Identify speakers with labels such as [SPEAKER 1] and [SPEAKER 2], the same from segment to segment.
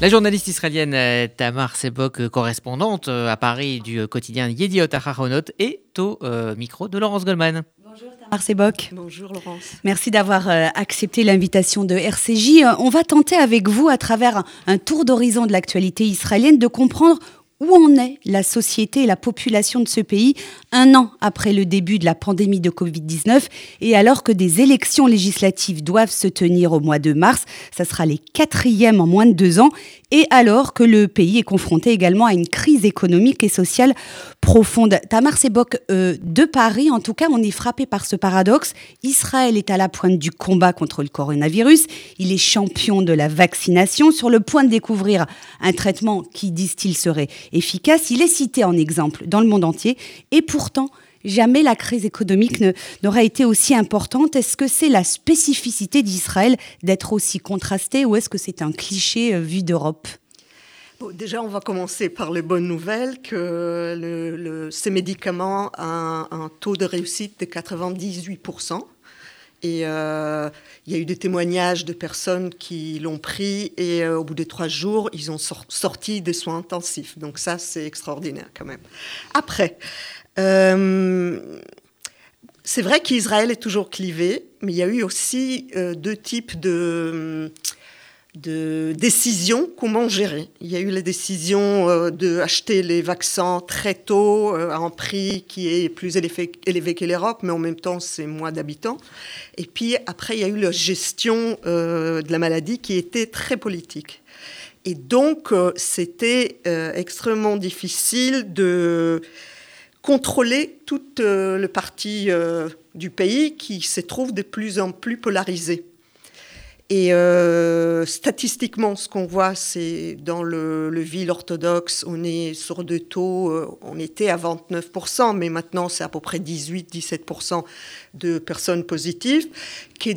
[SPEAKER 1] La journaliste israélienne euh, Tamar Sebok, euh, correspondante euh, à Paris du quotidien Yediot Aharonot, est au micro de Laurence Goldman.
[SPEAKER 2] Bonjour Tamar Sebok.
[SPEAKER 3] Bonjour Laurence.
[SPEAKER 2] Merci d'avoir accepté l'invitation de RCJ. On va tenter avec vous, à travers un tour d'horizon de l'actualité israélienne, de comprendre où en est la société et la population de ce pays un an après le début de la pandémie de Covid-19 et alors que des élections législatives doivent se tenir au mois de mars, ça sera les quatrièmes en moins de deux ans, et alors que le pays est confronté également à une crise économique et sociale profonde. Tamar Sebok, euh, de Paris, en tout cas, on est frappé par ce paradoxe. Israël est à la pointe du combat contre le coronavirus, il est champion de la vaccination, sur le point de découvrir un traitement qui, disent-ils, serait efficace. Il est cité en exemple dans le monde entier, et pour pourtant, jamais la crise économique n'aura été aussi importante. Est-ce que c'est la spécificité d'Israël d'être aussi contrastée ou est-ce que c'est un cliché euh, vu d'Europe?
[SPEAKER 3] Déjà, on va commencer par les bonnes nouvelles, que ces médicaments ont un, taux de réussite de 98%. Et euh, il y a eu des témoignages de personnes qui l'ont pris et euh, au bout de trois jours, ils ont sorti des soins intensifs. Donc ça, c'est extraordinaire quand même. Après, euh, c'est vrai qu'Israël est toujours clivé, mais il y a eu aussi deux types de, de, décisions, comment gérer. Il y a eu la décision euh, d'acheter les vaccins très tôt, à un prix qui est plus élevé, que l'Europe, mais en même temps, c'est moins d'habitants. Et puis après, il y a eu la gestion de la maladie qui était très politique. Et donc, c'était extrêmement difficile de contrôler toute euh, le parti euh, du pays qui se trouve de plus en plus polarisé. Et euh, statistiquement, ce qu'on voit, c'est dans le, ville orthodoxe, on est sur deux taux, on était à 29%, mais maintenant c'est à peu près 18-17% de personnes positives.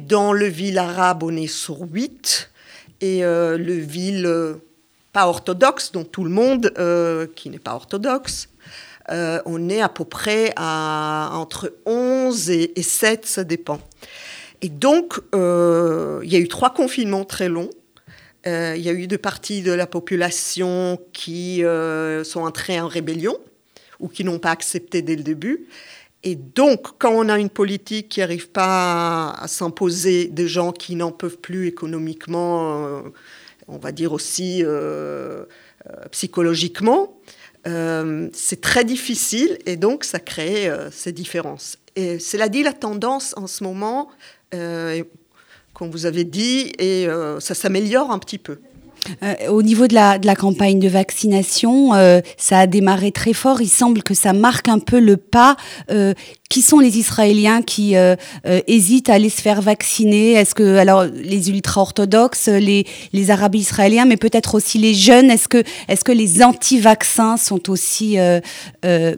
[SPEAKER 3] Dans le ville arabe, on est sur 8. Et le ville pas orthodoxe, dont tout le monde, qui n'est pas orthodoxe, euh, on est à peu près à entre 11 et, 7, ça dépend. Et donc, euh, il y a eu trois confinements très longs. Euh, il y a eu deux parties de la population qui sont entrées en rébellion ou qui n'ont pas accepté dès le début. Et donc, quand on a une politique qui n'arrive pas à, s'imposer des gens qui n'en peuvent plus économiquement, on va dire aussi psychologiquement, euh, c'est très difficile et donc ça crée euh, ces différences. Et cela dit, la tendance en ce moment, euh, comme vous avez dit, et ça s'améliore un petit peu.
[SPEAKER 2] Euh, au niveau de la, campagne de vaccination, euh, ça a démarré très fort. Il semble que ça marque un peu le pas. Euh, qui sont les Israéliens qui hésitent à aller se faire vacciner? Est-ce que alors les ultra-orthodoxes, les, Arabes israéliens, mais peut-être aussi les jeunes Est-ce que les anti-vaccins sont aussi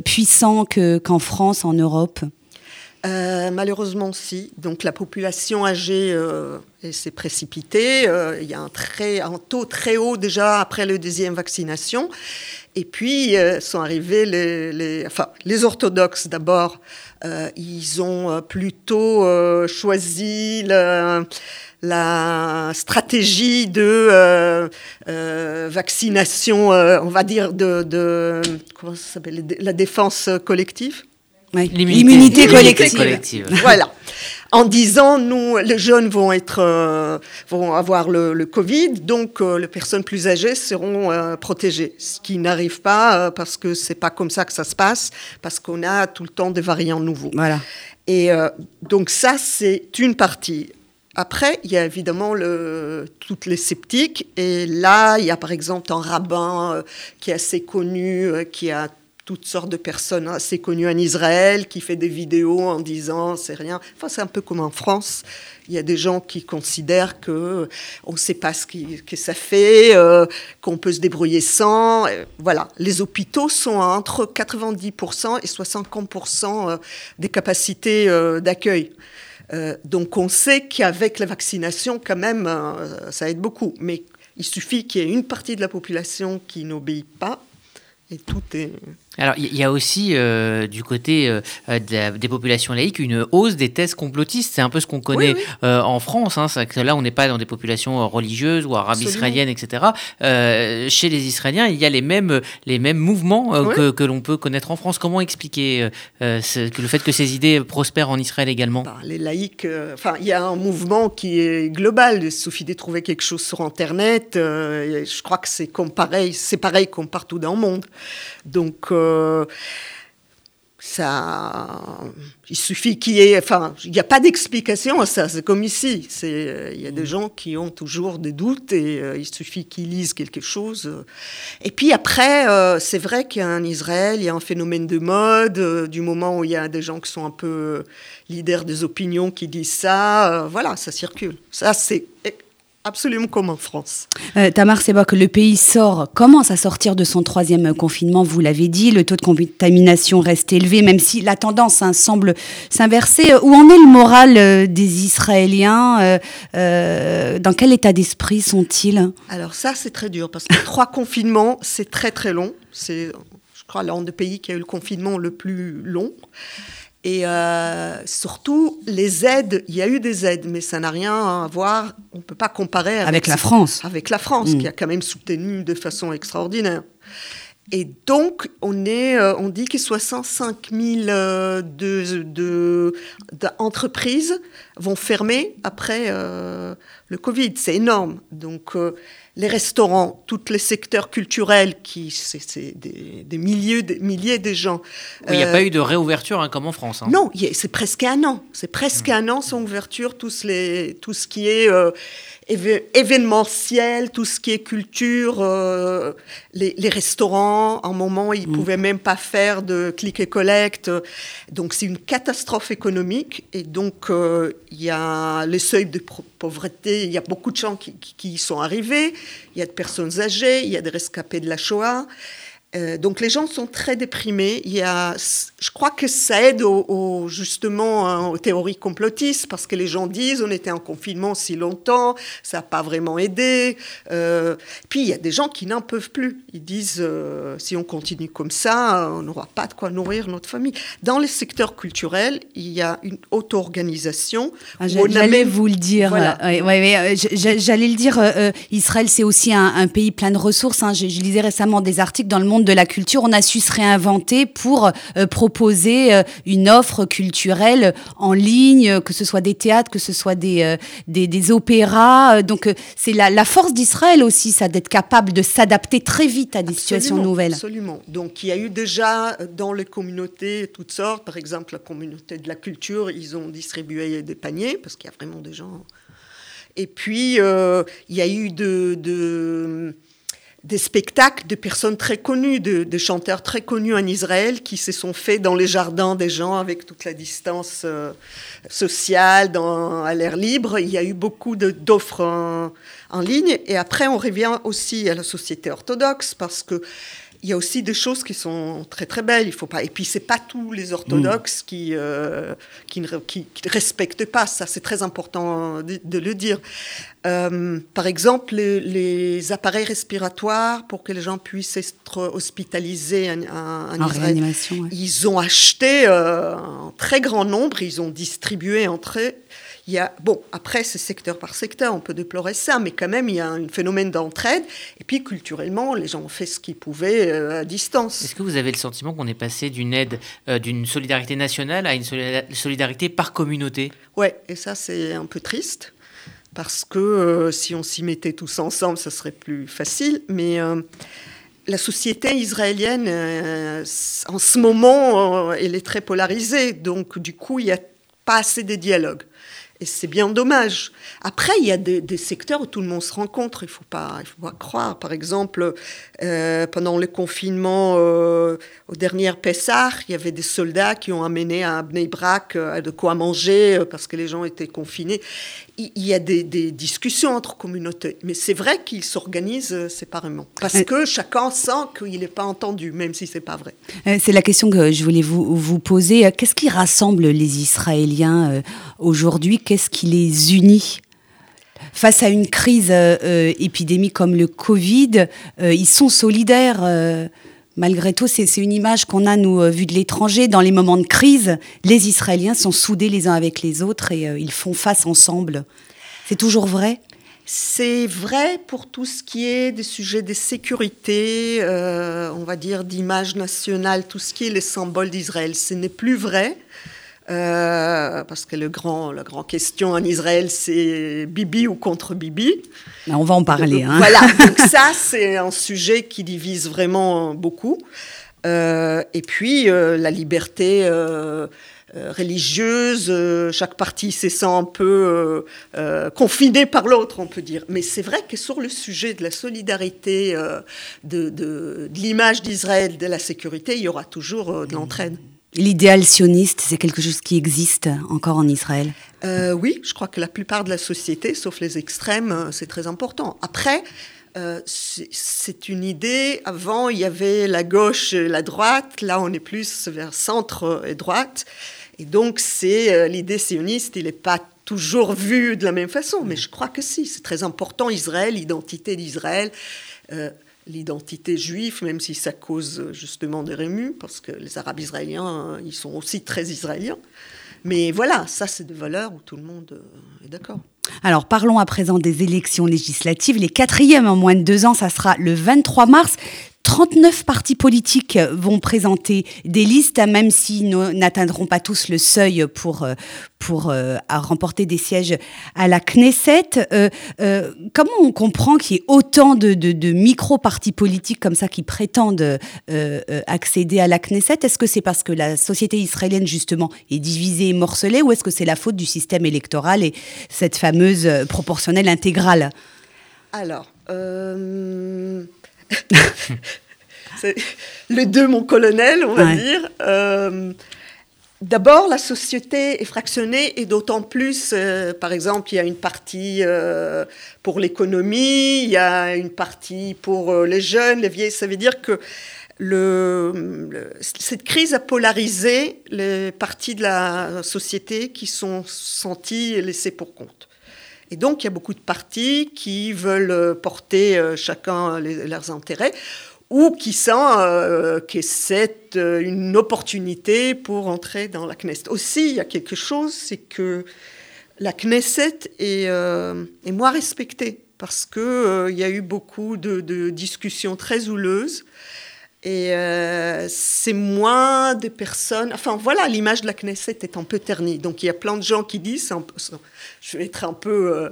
[SPEAKER 2] puissants que qu'en France, en Europe?
[SPEAKER 3] Euh, malheureusement, si. Donc la population âgée euh, s'est précipitée. Euh, il y a un, très, un taux très haut déjà après le deuxième vaccination. Et puis sont arrivés les, les, enfin, les orthodoxes d'abord. ils ont plutôt choisi la stratégie de vaccination, on va dire de, de comment ça s'appelle, la défense collective.
[SPEAKER 2] L'immunité collective.
[SPEAKER 3] voilà. En disant, nous, les jeunes vont être, euh, vont avoir le, Covid, donc euh, les personnes plus âgées seront euh, protégées. Ce qui n'arrive pas parce que c'est pas comme ça que ça se passe, parce qu'on a tout le temps des variants nouveaux.
[SPEAKER 2] Voilà.
[SPEAKER 3] Et donc ça, c'est une partie. Après, il y a évidemment le, toutes les sceptiques. Et là, il y a par exemple un rabbin qui est assez connu, qui a toutes sortes de personnes assez connues en Israël qui fait des vidéos en disant c'est rien. Enfin, c'est un peu comme en France. Il y a des gens qui considèrent que on ne sait pas ce que ça fait, euh, qu'on peut se débrouiller sans. Voilà, les hôpitaux sont entre 90% et 60% euh, des capacités euh, d'accueil. donc on sait qu'avec la vaccination, quand même, ça aide beaucoup. Mais il suffit qu'il y ait une partie de la population qui n'obéit pas Et tout est.
[SPEAKER 1] Alors, il y a aussi euh, du côté euh, des populations laïques une hausse des thèses complotistes. C'est un peu ce qu'on connaît euh, en France. Hein. Que là, on n'est pas dans des populations religieuses ou arabes israéliennes, etc. chez les Israéliens, il y a les mêmes, les mêmes mouvements que, que l'on peut connaître en France. Comment expliquer que le fait que ces idées prospèrent en Israël également?
[SPEAKER 3] Bah, Les laïcs, enfin, il y a un mouvement qui est global. Il suffit de trouver quelque chose sur Internet. je crois que c'est comme pareil, c'est pareil comme partout dans le monde. Donc, euh, ça, il suffit qu'il y ait, enfin, il n'y a pas d'explication à ça. C'est comme ici. C'est, il y a des gens qui ont toujours des doutes et euh, il suffit qu'ils lisent quelque chose. Et puis après, euh, c'est vrai qu'en Israël, il y a un phénomène de mode. du moment où il y a des gens qui sont un peu leaders des opinions qui disent ça, voilà, ça circule. Ça, c'est absolument comme en France.
[SPEAKER 2] Euh, Tamar que le pays sort, commence à sortir de son troisième confinement, vous l'avez dit, le taux de contamination reste élevé, même si la tendance hein, semble s'inverser. Où en est le moral euh, des Israéliens euh, euh, Dans quel état d'esprit sont-ils?
[SPEAKER 3] Alors ça, c'est très dur, parce que trois confinements, c'est très très long. C'est, je crois, l'un des pays qui a eu le confinement le plus long. Et euh, surtout, les aides, il y a eu des aides, mais ça n'a rien à voir, on ne peut pas comparer
[SPEAKER 2] avec, la France.
[SPEAKER 3] Avec la France, qui mm. a quand même soutenu de façon extraordinaire. Et donc, on, est, euh, on dit que 65 000 euh, d'entreprises vont fermer après euh, le Covid. C'est énorme. Donc, les restaurants, tous les secteurs culturels, qui c'est des, milliers, des milliers de gens.
[SPEAKER 1] Il n'y a pas eu de réouverture hein, comme en France. Hein.
[SPEAKER 3] Non, c'est presque un an. C'est presque mmh. un an sans ouverture. Tous les, tout ce qui est événementiel, tout ce qui est culture, euh, les, restaurants, en un moment, ils ne mm. pouvaient même pas faire de click et collect. Donc, c'est une catastrophe économique. Et donc, euh, il y a les seuils de pauvreté, il y a beaucoup de gens qui, qui, y sont arrivés, il y a de personnes âgées, il y a des rescapés de la Shoah. Euh, donc les gens sont très déprimés. Il y a, je crois que ça aide au, justement hein, aux théories complotistes parce que les gens disent on était en confinement si longtemps, ça n'a pas vraiment aidé. Euh, puis il y a des gens qui n'en peuvent plus. Ils disent euh, si on continue comme ça, on n'aura pas de quoi nourrir notre famille. Dans les secteurs culturels, il y a une auto-organisation.
[SPEAKER 2] Ah, j'allais vous le dire. J'allais le dire. Israël, c'est aussi un, pays plein de ressources. Hein. Je, je lisais récemment des articles dans le monde de la culture, on a su se réinventer pour euh, proposer euh, une offre culturelle en ligne, que ce soit des théâtres, que ce soit des, euh, des, opéras. Donc c'est la, force d'Israël aussi, ça, d'être capable de s'adapter très vite à des situations nouvelles.
[SPEAKER 3] Absolument. Donc il y a eu déjà dans les communautés toutes sortes, par exemple la communauté de la culture, ils ont distribué des paniers, parce qu'il y a vraiment des gens... Et puis, il y a eu de, de des spectacles de personnes très connues, de, chanteurs très connus en Israël qui se sont faits dans les jardins des gens avec toute la distance euh, sociale, à l'air libre. Il y a eu beaucoup d'offres en, ligne. Et après, on revient aussi à la société orthodoxe parce que il y a aussi des choses qui sont très très belles. Il faut pas. Et puis c'est pas tous les orthodoxes qui, euh, qui, ne qui, respectent pas ça. C'est très important de, le dire. Euh, par exemple, les, appareils respiratoires pour que les gens puissent être hospitalisés en, en, Israël. Ils ont acheté euh, un très grand nombre. Ils ont distribué entre il y a, bon, après, c'est secteur par secteur, on peut déplorer ça, mais quand même, il y a un phénomène d'entraide. Et puis, culturellement, les gens ont fait ce qu'ils pouvaient euh, à distance.
[SPEAKER 1] Est-ce que vous avez le sentiment qu'on est passé d'une aide, euh, d'une solidarité nationale à une solidarité par communauté?
[SPEAKER 3] Oui, et ça, c'est un peu triste, parce que euh, si on s'y mettait tous ensemble, ça serait plus facile. Mais la société israélienne, en ce moment, elle est très polarisée. Donc, du coup, il n'y a pas assez de dialogues. Et c'est bien dommage. Après, il y a des, secteurs où tout le monde se rencontre. Il ne faut, pas, faut pas croire. Par exemple, euh, pendant le confinement, euh, au dernier Pessah, il y avait des soldats qui ont amené à Bnei Brak euh, de quoi manger parce que les gens étaient confinés. Il, y a des, discussions entre communautés. Mais c'est vrai qu'ils s'organisent séparément. Parce que chacun sent qu'il n'est pas entendu, même si ce n'est pas vrai.
[SPEAKER 2] C'est la question que je voulais vous, vous poser. Qu'est-ce qui rassemble les Israéliens aujourd'hui? Qu'est-ce qui les unit face à une crise euh, épidémique comme le Covid, euh, ils sont solidaires. Euh, Malgré tout, c'est une image qu'on a, nous, vue de l'étranger. Dans les moments de crise, les Israéliens sont soudés les uns avec les autres et ils font face ensemble. C'est toujours vrai?
[SPEAKER 3] C'est vrai pour tout ce qui est des sujets de sécurité, euh, on va dire d'image nationale, tout ce qui est les symboles d'Israël. Ce n'est plus vrai. Euh, parce que le grand, la grande question en Israël, c'est Bibi ou contre Bibi.
[SPEAKER 2] On va en parler. Hein.
[SPEAKER 3] Voilà, donc ça, c'est un sujet qui divise vraiment beaucoup. Euh, et puis, la liberté euh, religieuse, euh, chaque partie se sent un peu euh, confinée par l'autre, on peut dire. Mais c'est vrai que sur le sujet de la solidarité, de, l'image d'Israël, de la sécurité, il y aura toujours de l'entraide.
[SPEAKER 2] L'idéal sioniste, c'est quelque chose qui existe encore en Israël?
[SPEAKER 3] Oui, je crois que la plupart de la société, sauf les extrêmes, c'est très important. Après, c'est une idée. Avant, il y avait la gauche et la droite. Là, on est plus vers centre et droite. Et donc, c'est euh, l'idée sioniste, il n'est pas toujours vu de la même façon, mais je crois que si, c'est très important, Israël, l'identité d'Israël, euh, l'identité juive, même si ça cause justement des rémus, parce que les Arabes israéliens, hein, ils sont aussi très israéliens. Mais voilà, ça, c'est des valeurs où tout le monde euh, est d'accord.
[SPEAKER 2] Alors parlons à présent des élections législatives. Les quatrièmes en moins de deux ans, ça sera le 23 mars. 39 partis politiques vont présenter des listes, même s'ils n'atteindront pas tous le seuil pour, euh, pour euh, remporter des sièges à la Knesset. Euh, comment on comprend qu'il y ait autant de, de, micro-partis politiques comme ça qui prétendent accéder à la Knesset? Est-ce que c'est parce que la société israélienne, justement, est divisée et morcelée, ou est-ce que c'est la faute du système électoral et cette fameuse proportionnelle intégrale?
[SPEAKER 3] Alors, les deux, mon colonel, on va dire. Euh, d'abord, la société est fractionnée et d'autant plus, euh, par exemple, il y a une partie euh, pour l'économie, il y a une partie pour les jeunes, les vieilles. Ça veut dire que le, cette crise a polarisé les parties de la société qui sont senties laissées pour compte. Et donc, il y a beaucoup de partis qui veulent porter chacun leurs intérêts ou qui sent euh, que c'est euh, une opportunité pour entrer dans la Knesset. Aussi, il y a quelque chose, c'est que la Knesset est, euh, moins respectée parce qu'il y a eu beaucoup de, discussions très houleuses et c'est moins de personnes. Enfin voilà, l'image de la Knesset est un peu ternie. Donc il y a plein de gens qui disent, je vais être un peu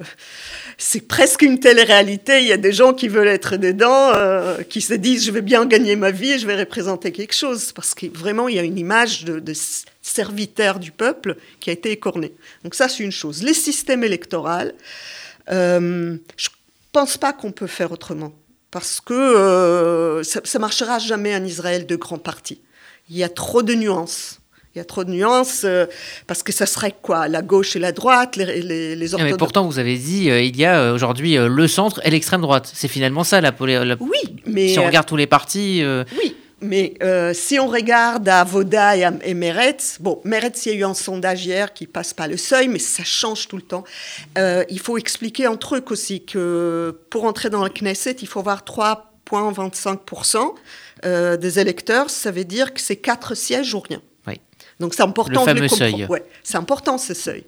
[SPEAKER 3] c'est presque une télé-réalité. Il y a des gens qui veulent être dedans, euh, qui se disent je vais bien gagner ma vie et je vais représenter quelque chose. Parce que vraiment, il y a une image de, serviteur du peuple qui a été écornée. Donc ça, c'est une chose. Les systèmes électoraux, euh, je ne pense pas qu'on peut faire autrement. Parce que euh, ça ne marchera jamais en Israël de grands partis. Il y a trop de nuances. Il y a trop de nuances, euh, parce que ça serait quoi? La gauche et la droite, les, les, les
[SPEAKER 1] orthodoxes. Mais pourtant, vous avez dit, euh, il y a euh, aujourd'hui le centre et l'extrême droite. C'est finalement ça, la, la,
[SPEAKER 3] Oui, mais...
[SPEAKER 1] Si on regarde tous les partis...
[SPEAKER 3] Oui, mais si on regarde à Voda et, à, Meretz, bon, Meretz, il y a eu un sondage hier qui passe pas le seuil, mais ça change tout le temps. il faut expliquer un truc aussi, que pour entrer dans la Knesset, il faut avoir 3,25% des électeurs. Ça veut dire que c'est 4 sièges ou rien. Donc c'est important
[SPEAKER 1] le fameux seuil.
[SPEAKER 3] Ouais, c'est important ce seuil.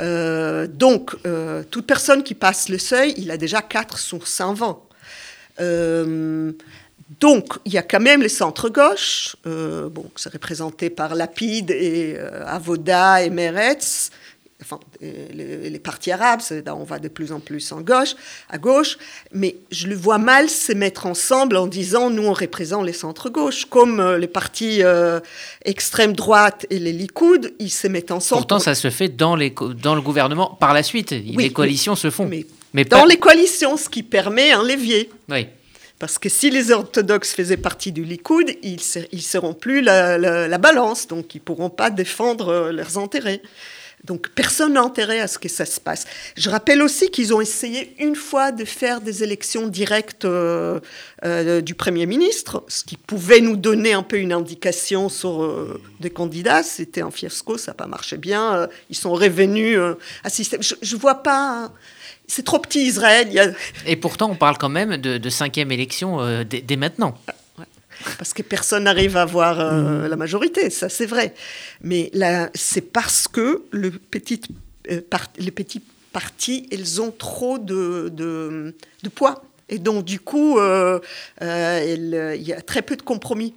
[SPEAKER 3] Euh, donc, euh, toute personne qui passe le seuil, il a déjà 4 sur 120. Euh, donc, il y a quand même les centres gauche, bon, c'est représenté par Lapide et Avoda et Meretz, enfin, les, les, partis arabes, on va de plus en plus en gauche, à gauche, mais je le vois mal se mettre ensemble en disant nous on représente les centres gauche, comme euh, les partis euh, extrême droite et les Likoud, ils se mettent ensemble.
[SPEAKER 1] Pourtant, ça se fait dans, les, dans le gouvernement par la suite. les coalitions se font.
[SPEAKER 3] Mais, dans les coalitions, ce qui permet un levier.
[SPEAKER 1] Oui.
[SPEAKER 3] Parce que si les orthodoxes faisaient partie du Likoud, ils ne seront plus la, la, balance, donc ils ne pourront pas défendre euh, leurs intérêts. Donc personne n'a intérêt à ce que ça se passe. Je rappelle aussi qu'ils ont essayé une fois de faire des élections directes euh, euh, du Premier ministre, ce qui pouvait nous donner un peu une indication sur des candidats. C'était un fiasco, ça n'a pas marché bien. ils sont revenus à système. Je ne vois pas... C'est trop petit Israël.
[SPEAKER 1] Et pourtant, on parle quand même de, cinquième élection dès, maintenant.
[SPEAKER 3] parce que personne n'arrive à avoir euh, la majorité, ça c'est vrai. Mais là, c'est parce que le petit, euh, les petits partis, ils ont trop de, de, poids. Et donc, du coup, euh, il y a très peu de compromis.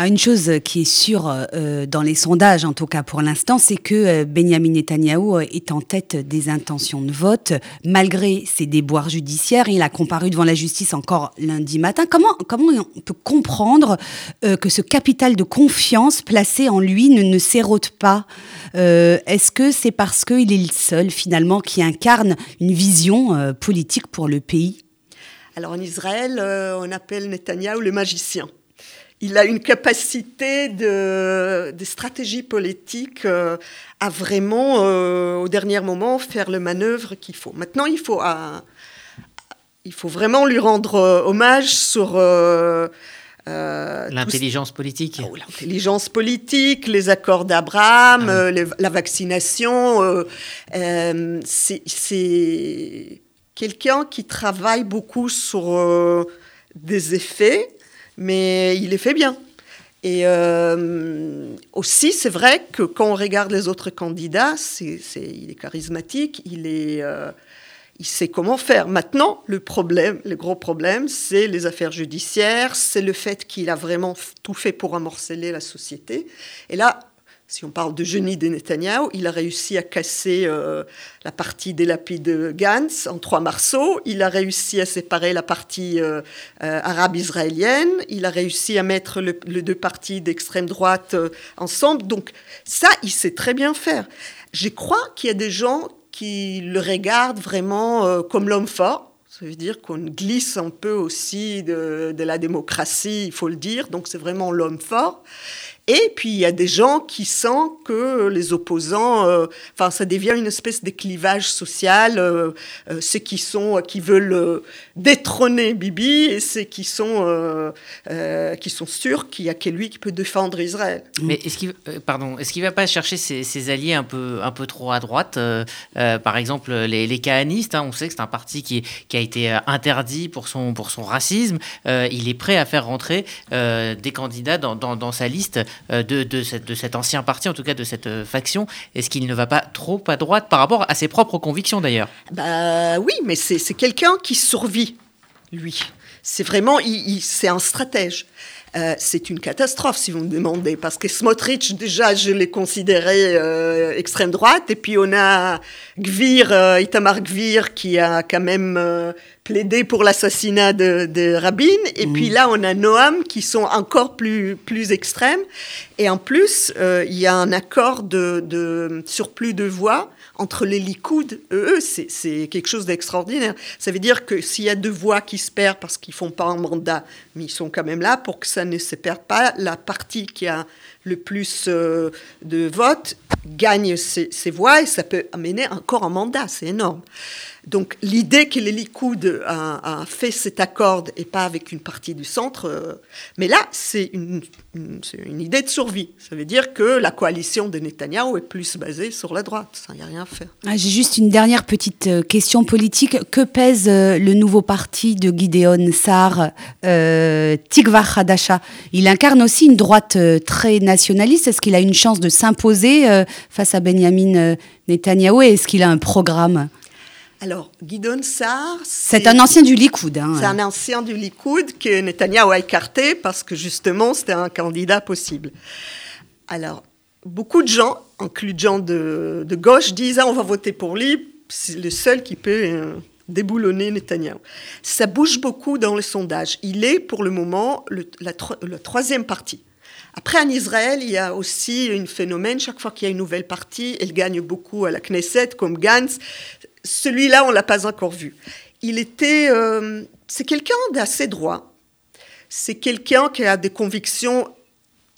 [SPEAKER 2] Ah, une chose qui est sûre euh, dans les sondages, en tout cas pour l'instant, c'est que euh, Benjamin Netanyahou euh, est en tête des intentions de vote, malgré ses déboires judiciaires. Il a comparu devant la justice encore lundi matin. Comment, comment on peut comprendre que ce capital de confiance placé en lui ne, ne s'érode pas? Est-ce que c'est parce qu'il est le seul, finalement, qui incarne une vision politique pour le pays?
[SPEAKER 3] Alors en Israël, on appelle Netanyahou le magicien il a une capacité de, de stratégie politique euh, à vraiment, euh, au dernier moment, faire le manœuvre qu'il faut. Maintenant, il faut, euh, il faut vraiment lui rendre hommage sur...
[SPEAKER 1] L'intelligence politique.
[SPEAKER 3] Oh, L'intelligence politique, les accords d'Abraham, ah la vaccination. c'est quelqu'un qui travaille beaucoup sur des effets mais il est fait bien. Et euh, aussi, c'est vrai que quand on regarde les autres candidats, il est charismatique, euh, il sait comment faire. Maintenant, le problème, le gros problème, c'est les affaires judiciaires, c'est le fait qu'il a vraiment tout fait pour amorceler la société. Et là, si on parle de génie de Netanyahu, il a réussi à casser euh, la partie des lapides de Gantz en trois morceaux. Il a réussi à séparer la partie euh, euh, arabe-israélienne. Il a réussi à mettre les deux parties d'extrême droite ensemble. Donc ça, il sait très bien faire. Je crois qu'il y a des gens qui le regardent vraiment comme l'homme fort. Ça veut dire qu'on glisse un peu aussi de la démocratie, il faut le dire. Donc c'est vraiment l'homme fort. Et puis il y a des gens qui sentent que les opposants, euh, enfin ça devient une espèce de clivage social, euh, euh, ceux qui sont qui veulent détrôner Bibi et ceux qui sont qui sont sûrs qu'il y a que lui qui peut défendre Israël.
[SPEAKER 1] Mais est-ce qu'il pardon, est-ce qu'il va pas chercher ses, alliés un peu un peu trop à droite, par exemple les, les kahanistes, hein, on sait que c'est un parti qui, a été interdit pour son pour son racisme, il est prêt à faire rentrer des candidats dans, dans sa liste euh, de, de, cet ancien parti, en tout cas de cette euh, faction Est-ce qu'il ne va pas trop à droite par rapport à ses propres convictions d'ailleurs?
[SPEAKER 3] Bah oui, mais c'est quelqu'un qui survit, lui. C'est vraiment, c'est un stratège. Euh, c'est une catastrophe si vous me demandez, parce que Smotrich, déjà, je l'ai considéré extrême droite, et puis on a Gvir, Itamar Gvir, qui a quand même plaidé pour l'assassinat de, Rabin. Et mmh. puis là, on a Noam qui sont encore plus, plus extrêmes. Et en plus, euh, il y a un accord de, de surplus de voix entre les Likoud eux. C'est quelque chose d'extraordinaire. Ça veut dire que s'il y a deux voix qui se perdent parce qu'ils font pas un mandat, mais ils sont quand même là pour que ça ne se perde pas, la partie qui a le plus euh, de votes gagne ces voix et ça peut amener encore un mandat. C'est énorme. Donc l'idée que les Likoud a, fait cet accord et pas avec une partie du centre, euh, mais là c'est une, idée de survie. Ça veut dire que la coalition de Netanyahou est plus basée sur la droite. Ça n'y a rien à faire.
[SPEAKER 2] Ah, j'ai juste une dernière petite euh, question politique. Que pèse euh, le nouveau parti de Gideon Sar, Tikva Hadasha Il incarne aussi une droite très nationaliste. Est-ce qu'il a une chance de s'imposer face à Benjamin Netanyahou? Et est-ce qu'il a un programme?
[SPEAKER 3] Alors, Guidon Sar.
[SPEAKER 2] C'est un ancien du Likoud. Hein.
[SPEAKER 3] C'est un ancien du Likoud que Netanyahu a écarté parce que justement, c'était un candidat possible. Alors, beaucoup de gens, incluant de, de gauche, disent ah, on va voter pour lui, c'est le seul qui peut euh, déboulonner Netanyahu. Ça bouge beaucoup dans le sondage. Il est pour le moment le, la, troisième partie. Après, en Israël, il y a aussi un phénomène. Chaque fois qu'il y a une nouvelle partie, elle gagne beaucoup à la Knesset, comme Gantz. Celui-là, on l'a pas encore vu. Il était, euh, c'est quelqu'un d'assez droit. C'est quelqu'un qui a des convictions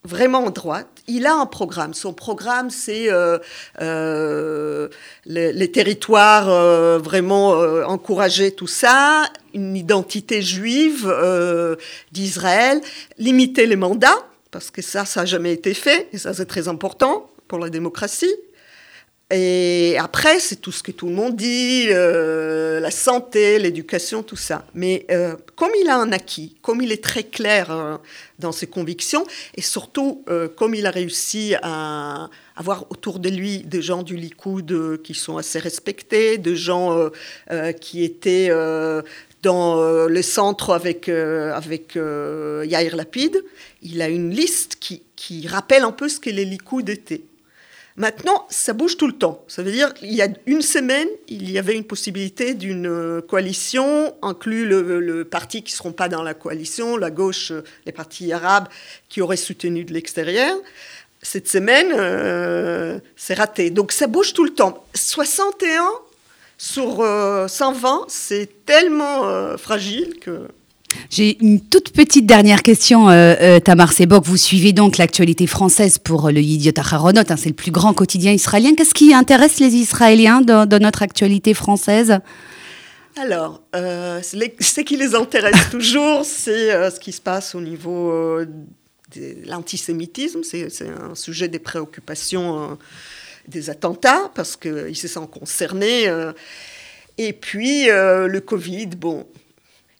[SPEAKER 3] vraiment droites. Il a un programme. Son programme, c'est euh, euh, les, territoires vraiment encourager tout ça, une identité juive d'Israël, limiter les mandats parce que ça, ça n'a jamais été fait et ça, c'est très important pour la démocratie Et après, c'est tout ce que tout le monde dit, euh, la santé, l'éducation, tout ça. Mais euh, comme il a un acquis, comme il est très clair euh, dans ses convictions, et surtout comme il a réussi à avoir autour de lui des gens du Likoud qui sont assez respectés, des gens qui étaient dans le centre avec, avec Yair Lapid, il a une liste qui, qui rappelle un peu ce que les Likoud étaient. Maintenant, ça bouge tout le temps. Ça veut dire, il y a une semaine, il y avait une possibilité d'une euh, coalition, inclus le, parti qui ne seront pas dans la coalition, la gauche, euh, les partis arabes qui auraient soutenu de l'extérieur. Cette semaine, euh, c'est raté. Donc ça bouge tout le temps. 61 sur 120, c'est tellement fragile que...
[SPEAKER 2] J'ai une toute petite dernière question, euh, euh, Tamar Sebok. Vous suivez donc l'actualité française pour le Yidiot Aharonot, hein, c'est le plus grand quotidien israélien. Qu'est-ce qui intéresse les Israéliens dans, notre actualité française?
[SPEAKER 3] Alors, euh, ce qui les intéresse toujours, c'est ce qui se passe au niveau de l'antisémitisme. C'est un sujet des préoccupations des attentats, parce qu'ils se sentent concernés. et puis, le Covid, bon,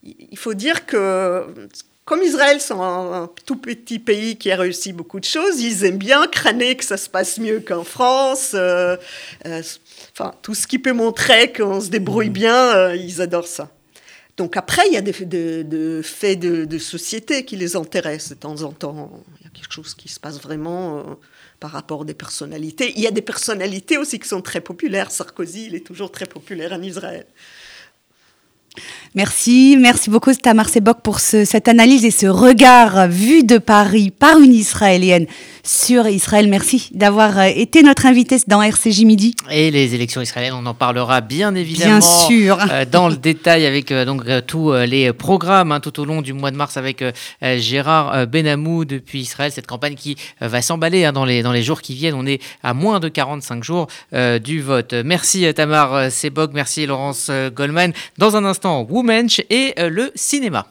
[SPEAKER 3] il faut dire que comme Israël, c'est un, tout petit pays qui a réussi beaucoup de choses, ils aiment bien crâner que ça se passe mieux qu'en France. Euh, euh, enfin, tout ce qui peut montrer qu'on se débrouille mmh. bien, euh, ils adorent ça. Donc après, il y a des, faits de, société qui les intéressent de temps en temps. Il y a quelque chose qui se passe vraiment par rapport à des personnalités. Il y a des personnalités aussi qui sont très populaires. Sarkozy, il est toujours très populaire en Israël.
[SPEAKER 2] Merci, merci beaucoup Tamar Sebok pour cette analyse et ce regard vu de Paris par une Israélienne sur Israël. Merci d'avoir euh, été notre invité dans RCJ Midi.
[SPEAKER 1] Et les élections israéliennes, on en parlera bien évidemment sûr. Euh, dans le détail avec euh, donc tous les programmes hein, tout au long du mois de mars avec Gérard Benamou depuis Israël. Cette campagne qui va s'emballer hein, dans, les, dans les jours qui viennent. On est à moins de 45 jours du vote. Merci Tamar Sebok, merci Laurence Goldman. Dans un instant, Womensch et le cinéma.